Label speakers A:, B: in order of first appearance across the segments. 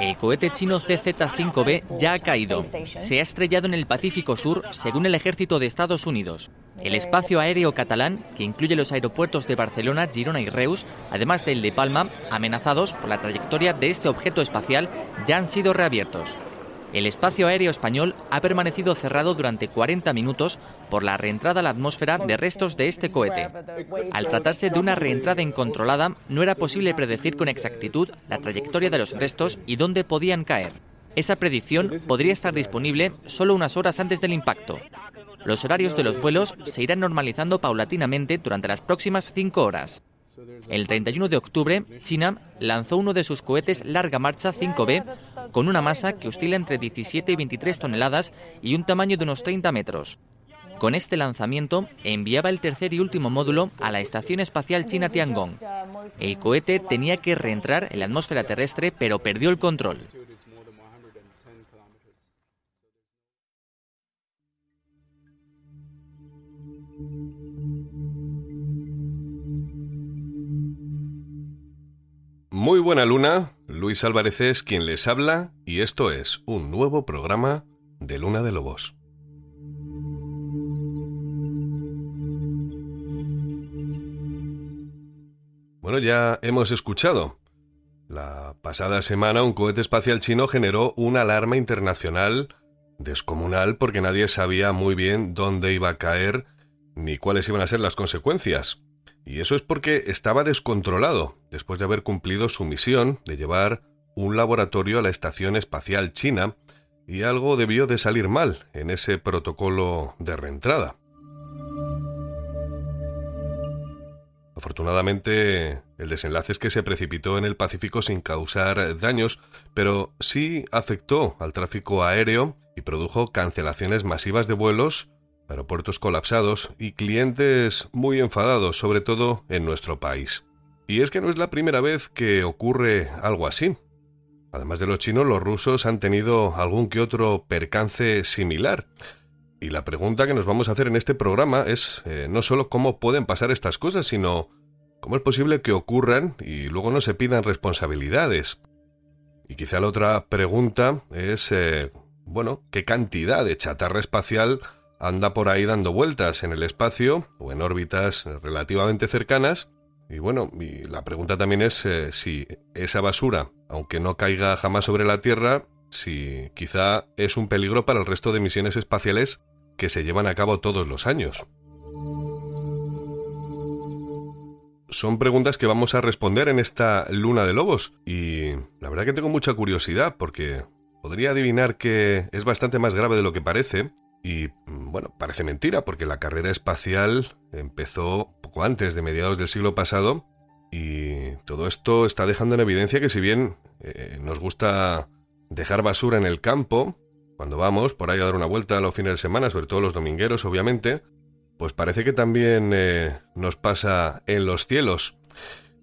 A: El cohete chino CZ-5B ya ha caído. Se ha estrellado en el Pacífico Sur, según el ejército de Estados Unidos. El espacio aéreo catalán, que incluye los aeropuertos de Barcelona, Girona y Reus, además del de Palma, amenazados por la trayectoria de este objeto espacial, ya han sido reabiertos. El espacio aéreo español ha permanecido cerrado durante 40 minutos por la reentrada a la atmósfera de restos de este cohete. Al tratarse de una reentrada incontrolada, no era posible predecir con exactitud la trayectoria de los restos y dónde podían caer. Esa predicción podría estar disponible solo unas horas antes del impacto. Los horarios de los vuelos se irán normalizando paulatinamente durante las próximas cinco horas. El 31 de octubre, China lanzó uno de sus cohetes larga marcha 5B con una masa que oscila entre 17 y 23 toneladas y un tamaño de unos 30 metros. Con este lanzamiento enviaba el tercer y último módulo a la Estación Espacial China Tiangong. El cohete tenía que reentrar en la atmósfera terrestre, pero perdió el control.
B: Muy buena luna, Luis Álvarez es quien les habla y esto es un nuevo programa de Luna de Lobos. Bueno, ya hemos escuchado. La pasada semana un cohete espacial chino generó una alarma internacional descomunal porque nadie sabía muy bien dónde iba a caer ni cuáles iban a ser las consecuencias. Y eso es porque estaba descontrolado, después de haber cumplido su misión de llevar un laboratorio a la Estación Espacial China, y algo debió de salir mal en ese protocolo de reentrada. Afortunadamente, el desenlace es que se precipitó en el Pacífico sin causar daños, pero sí afectó al tráfico aéreo y produjo cancelaciones masivas de vuelos aeropuertos colapsados y clientes muy enfadados, sobre todo en nuestro país. Y es que no es la primera vez que ocurre algo así. Además de los chinos, los rusos han tenido algún que otro percance similar. Y la pregunta que nos vamos a hacer en este programa es eh, no solo cómo pueden pasar estas cosas, sino cómo es posible que ocurran y luego no se pidan responsabilidades. Y quizá la otra pregunta es, eh, bueno, ¿qué cantidad de chatarra espacial anda por ahí dando vueltas en el espacio o en órbitas relativamente cercanas. Y bueno, la pregunta también es eh, si esa basura, aunque no caiga jamás sobre la Tierra, si quizá es un peligro para el resto de misiones espaciales que se llevan a cabo todos los años. Son preguntas que vamos a responder en esta luna de lobos y la verdad que tengo mucha curiosidad porque podría adivinar que es bastante más grave de lo que parece y bueno, parece mentira porque la carrera espacial empezó poco antes de mediados del siglo pasado y todo esto está dejando en evidencia que si bien eh, nos gusta dejar basura en el campo, cuando vamos por ahí a dar una vuelta los fines de semana, sobre todo los domingueros obviamente, pues parece que también eh, nos pasa en los cielos.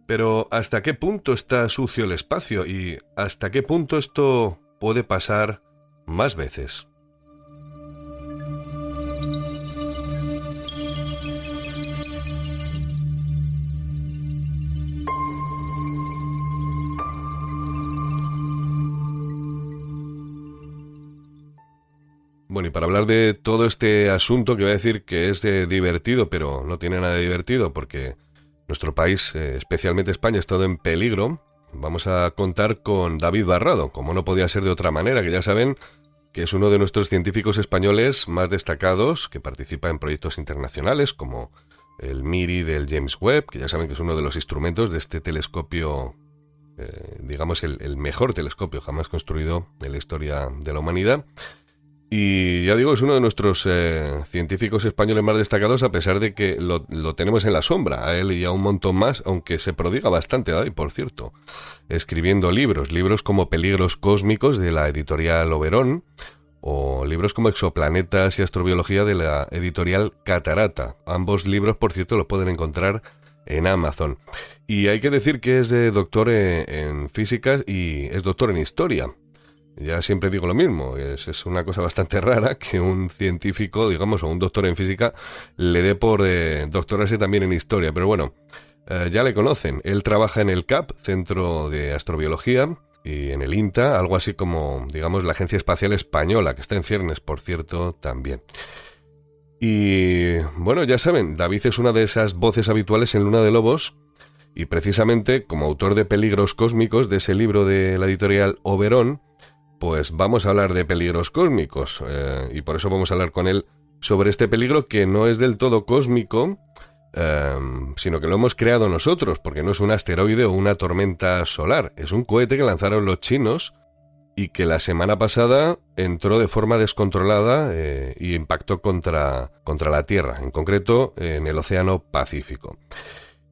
B: Pero ¿hasta qué punto está sucio el espacio y hasta qué punto esto puede pasar más veces? Bueno, y para hablar de todo este asunto que voy a decir que es de divertido, pero no tiene nada de divertido porque nuestro país, eh, especialmente España, es todo en peligro, vamos a contar con David Barrado, como no podía ser de otra manera, que ya saben que es uno de nuestros científicos españoles más destacados, que participa en proyectos internacionales como el MIRI del James Webb, que ya saben que es uno de los instrumentos de este telescopio, eh, digamos el mejor telescopio jamás construido en la historia de la humanidad. Y ya digo, es uno de nuestros eh, científicos españoles más destacados, a pesar de que lo, tenemos en la sombra, a él y a un montón más, aunque se prodiga bastante, David, por cierto, escribiendo libros, libros como Peligros Cósmicos de la editorial Oberón, o libros como Exoplanetas y Astrobiología de la editorial Catarata. Ambos libros, por cierto, los pueden encontrar en Amazon. Y hay que decir que es doctor en, en físicas y es doctor en historia. Ya siempre digo lo mismo, es, una cosa bastante rara que un científico, digamos, o un doctor en física, le dé por eh, doctorarse también en historia. Pero bueno, eh, ya le conocen. Él trabaja en el CAP, Centro de Astrobiología, y en el INTA, algo así como, digamos, la Agencia Espacial Española, que está en ciernes, por cierto, también. Y bueno, ya saben, David es una de esas voces habituales en Luna de Lobos, y precisamente como autor de Peligros Cósmicos, de ese libro de la editorial Oberón, pues vamos a hablar de peligros cósmicos eh, y por eso vamos a hablar con él sobre este peligro que no es del todo cósmico, eh, sino que lo hemos creado nosotros, porque no es un asteroide o una tormenta solar, es un cohete que lanzaron los chinos y que la semana pasada entró de forma descontrolada eh, y impactó contra, contra la Tierra, en concreto en el Océano Pacífico.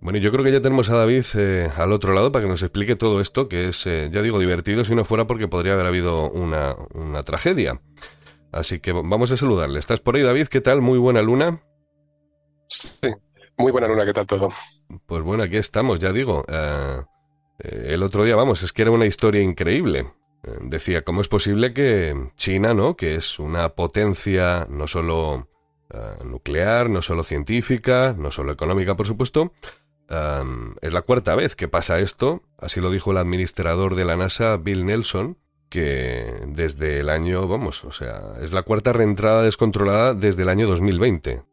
B: Bueno, yo creo que ya tenemos a David eh, al otro lado para que nos explique todo esto, que es, eh, ya digo, divertido si no fuera porque podría haber habido una, tragedia. Así que vamos a saludarle. ¿Estás por ahí, David? ¿Qué tal? Muy buena luna.
C: Sí, muy buena luna, ¿qué tal todo?
B: Pues bueno, aquí estamos, ya digo. Eh, el otro día, vamos, es que era una historia increíble. decía, ¿cómo es posible que China, ¿no? Que es una potencia no solo nuclear, no solo científica, no solo económica, por supuesto, es la cuarta vez que pasa esto, así lo dijo el administrador de la NASA, Bill Nelson, que desde el año, vamos, o sea, es la cuarta reentrada descontrolada desde el año 2020.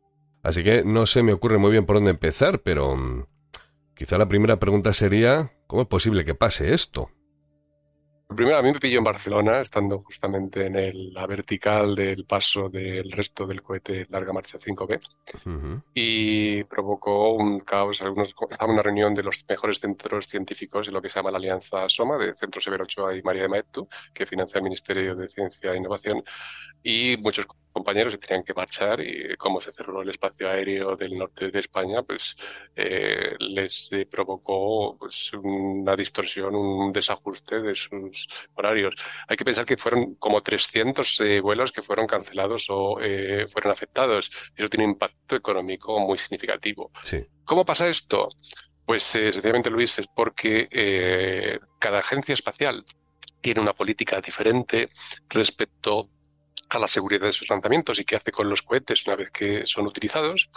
B: Así que no se me ocurre muy bien por dónde empezar, pero mm, quizá la primera pregunta sería, ¿cómo es posible que pase esto?
C: Primero, a mí me pilló en Barcelona, estando justamente en la vertical del paso del resto del cohete Larga Marcha 5B, y provocó un caos. Algunos, estaba una reunión de los mejores centros científicos de lo que se llama la Alianza SOMA, de Centro Severo Ochoa y María de Maeztu, que financia el Ministerio de Ciencia e Innovación, y muchos compañeros se tenían que marchar y como se cerró el espacio aéreo del norte de España, pues eh, les eh, provocó pues, una distorsión, un desajuste de sus horarios. Hay que pensar que fueron como 300 eh, vuelos que fueron cancelados o fueron afectados. Eso tiene un impacto económico muy significativo.
B: Sí.
C: ¿Cómo pasa esto? Pues sencillamente, Luis, es porque cada agencia espacial tiene una política diferente respecto a la seguridad de sus lanzamientos y qué hace con los cohetes una vez que son utilizados.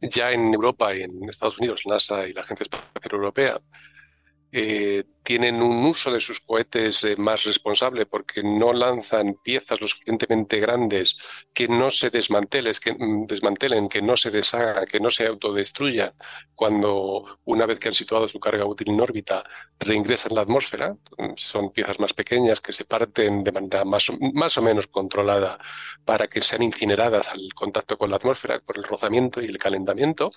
C: Ya en Europa y en Estados Unidos, NASA y la Agencia Espacial Europea eh, tienen un uso de sus cohetes eh, más responsable porque no lanzan piezas lo suficientemente grandes que no se desmantelen, que, mm, desmantelen, que no se deshagan, que no se autodestruyan cuando una vez que han situado su carga útil en órbita reingresan la atmósfera. Son piezas más pequeñas que se parten de manera más o menos controlada para que sean incineradas al contacto con la atmósfera por el rozamiento y el calentamiento.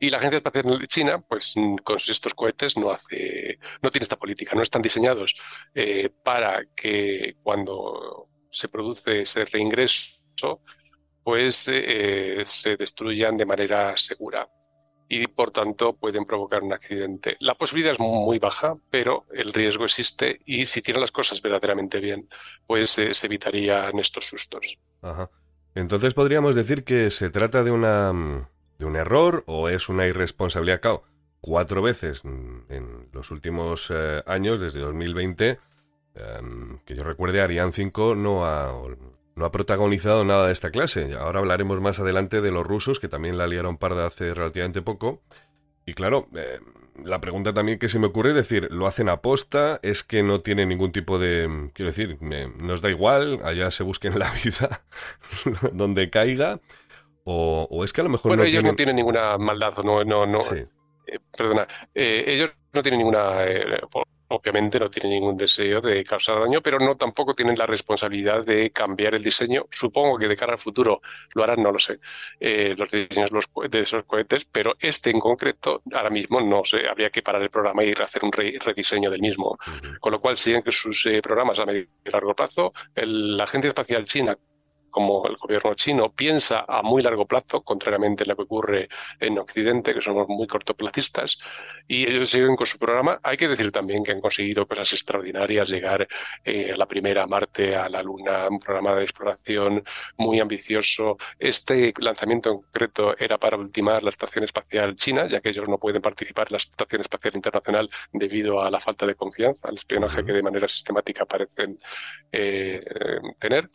C: Y la Agencia Espacial China, pues mm, con estos cohetes no hace, no tiene esta política, no están diseñados eh, para que cuando se produce ese reingreso, pues eh, se destruyan de manera segura y por tanto pueden provocar un accidente. La posibilidad es muy baja, pero el riesgo existe y si tienen las cosas verdaderamente bien, pues eh, se evitarían estos sustos.
B: Ajá. Entonces podríamos decir que se trata de una mm, un error o es una irresponsabilidad. Claro, cuatro veces en los últimos eh, años, desde 2020, em, que yo recuerde, Ariane 5 no ha, no ha protagonizado nada de esta clase. Ahora hablaremos más adelante de los rusos, que también la liaron parda hace relativamente poco. Y claro, em, la pregunta también que se me ocurre es decir, ¿lo hacen aposta? ¿Es que no tiene ningún tipo de... Quiero decir, nos da igual, allá se busquen la vida donde caiga? O, o es que a lo mejor
C: Bueno,
B: no
C: ellos
B: tienen...
C: no tienen ninguna maldad, no, no, no,
B: Sí.
C: eh, perdona, eh, ellos no tienen ninguna, eh, obviamente no tienen ningún deseo de causar daño, pero no tampoco tienen la responsabilidad de cambiar el diseño. Supongo que de cara al futuro lo harán, no lo sé, eh, los diseños de los de esos cohetes, pero este en concreto, ahora mismo no sé, habría que parar el programa y hacer un re- rediseño del mismo. Con lo cual siguen que sus eh, programas a medio y largo plazo. El- la Agencia Espacial China como el gobierno chino piensa a muy largo plazo, contrariamente a lo que ocurre en Occidente, que somos muy cortoplacistas, y ellos siguen con su programa. Hay que decir también que han conseguido cosas extraordinarias, llegar eh, a la primera a Marte, a la Luna, un programa de exploración muy ambicioso. Este lanzamiento en concreto era para ultimar la Estación Espacial China, ya que ellos no pueden participar en la Estación Espacial Internacional debido a la falta de confianza, al espionaje que de manera sistemática parecen eh, eh, tener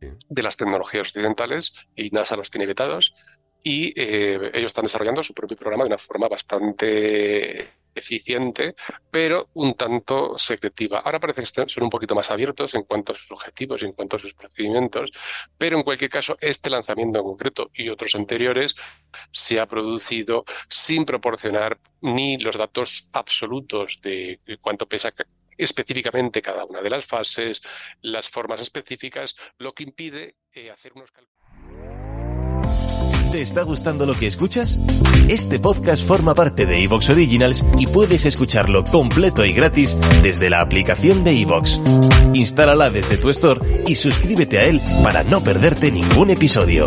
C: de las tecnologías occidentales y NASA los tiene vetados y eh, ellos están desarrollando su propio programa de una forma bastante eficiente, pero un tanto secretiva. Ahora parece que son un poquito más abiertos en cuanto a sus objetivos y en cuanto a sus procedimientos, pero en cualquier caso, este lanzamiento en concreto y otros anteriores se ha producido sin proporcionar ni los datos absolutos de cuánto pesa específicamente cada una de las fases, las formas específicas, lo que impide eh, hacer unos.
D: ¿Te está gustando lo que escuchas? Este podcast forma parte de Evox Originals y puedes escucharlo completo y gratis desde la aplicación de Evox. Instálala desde tu store y suscríbete a él para no perderte ningún episodio.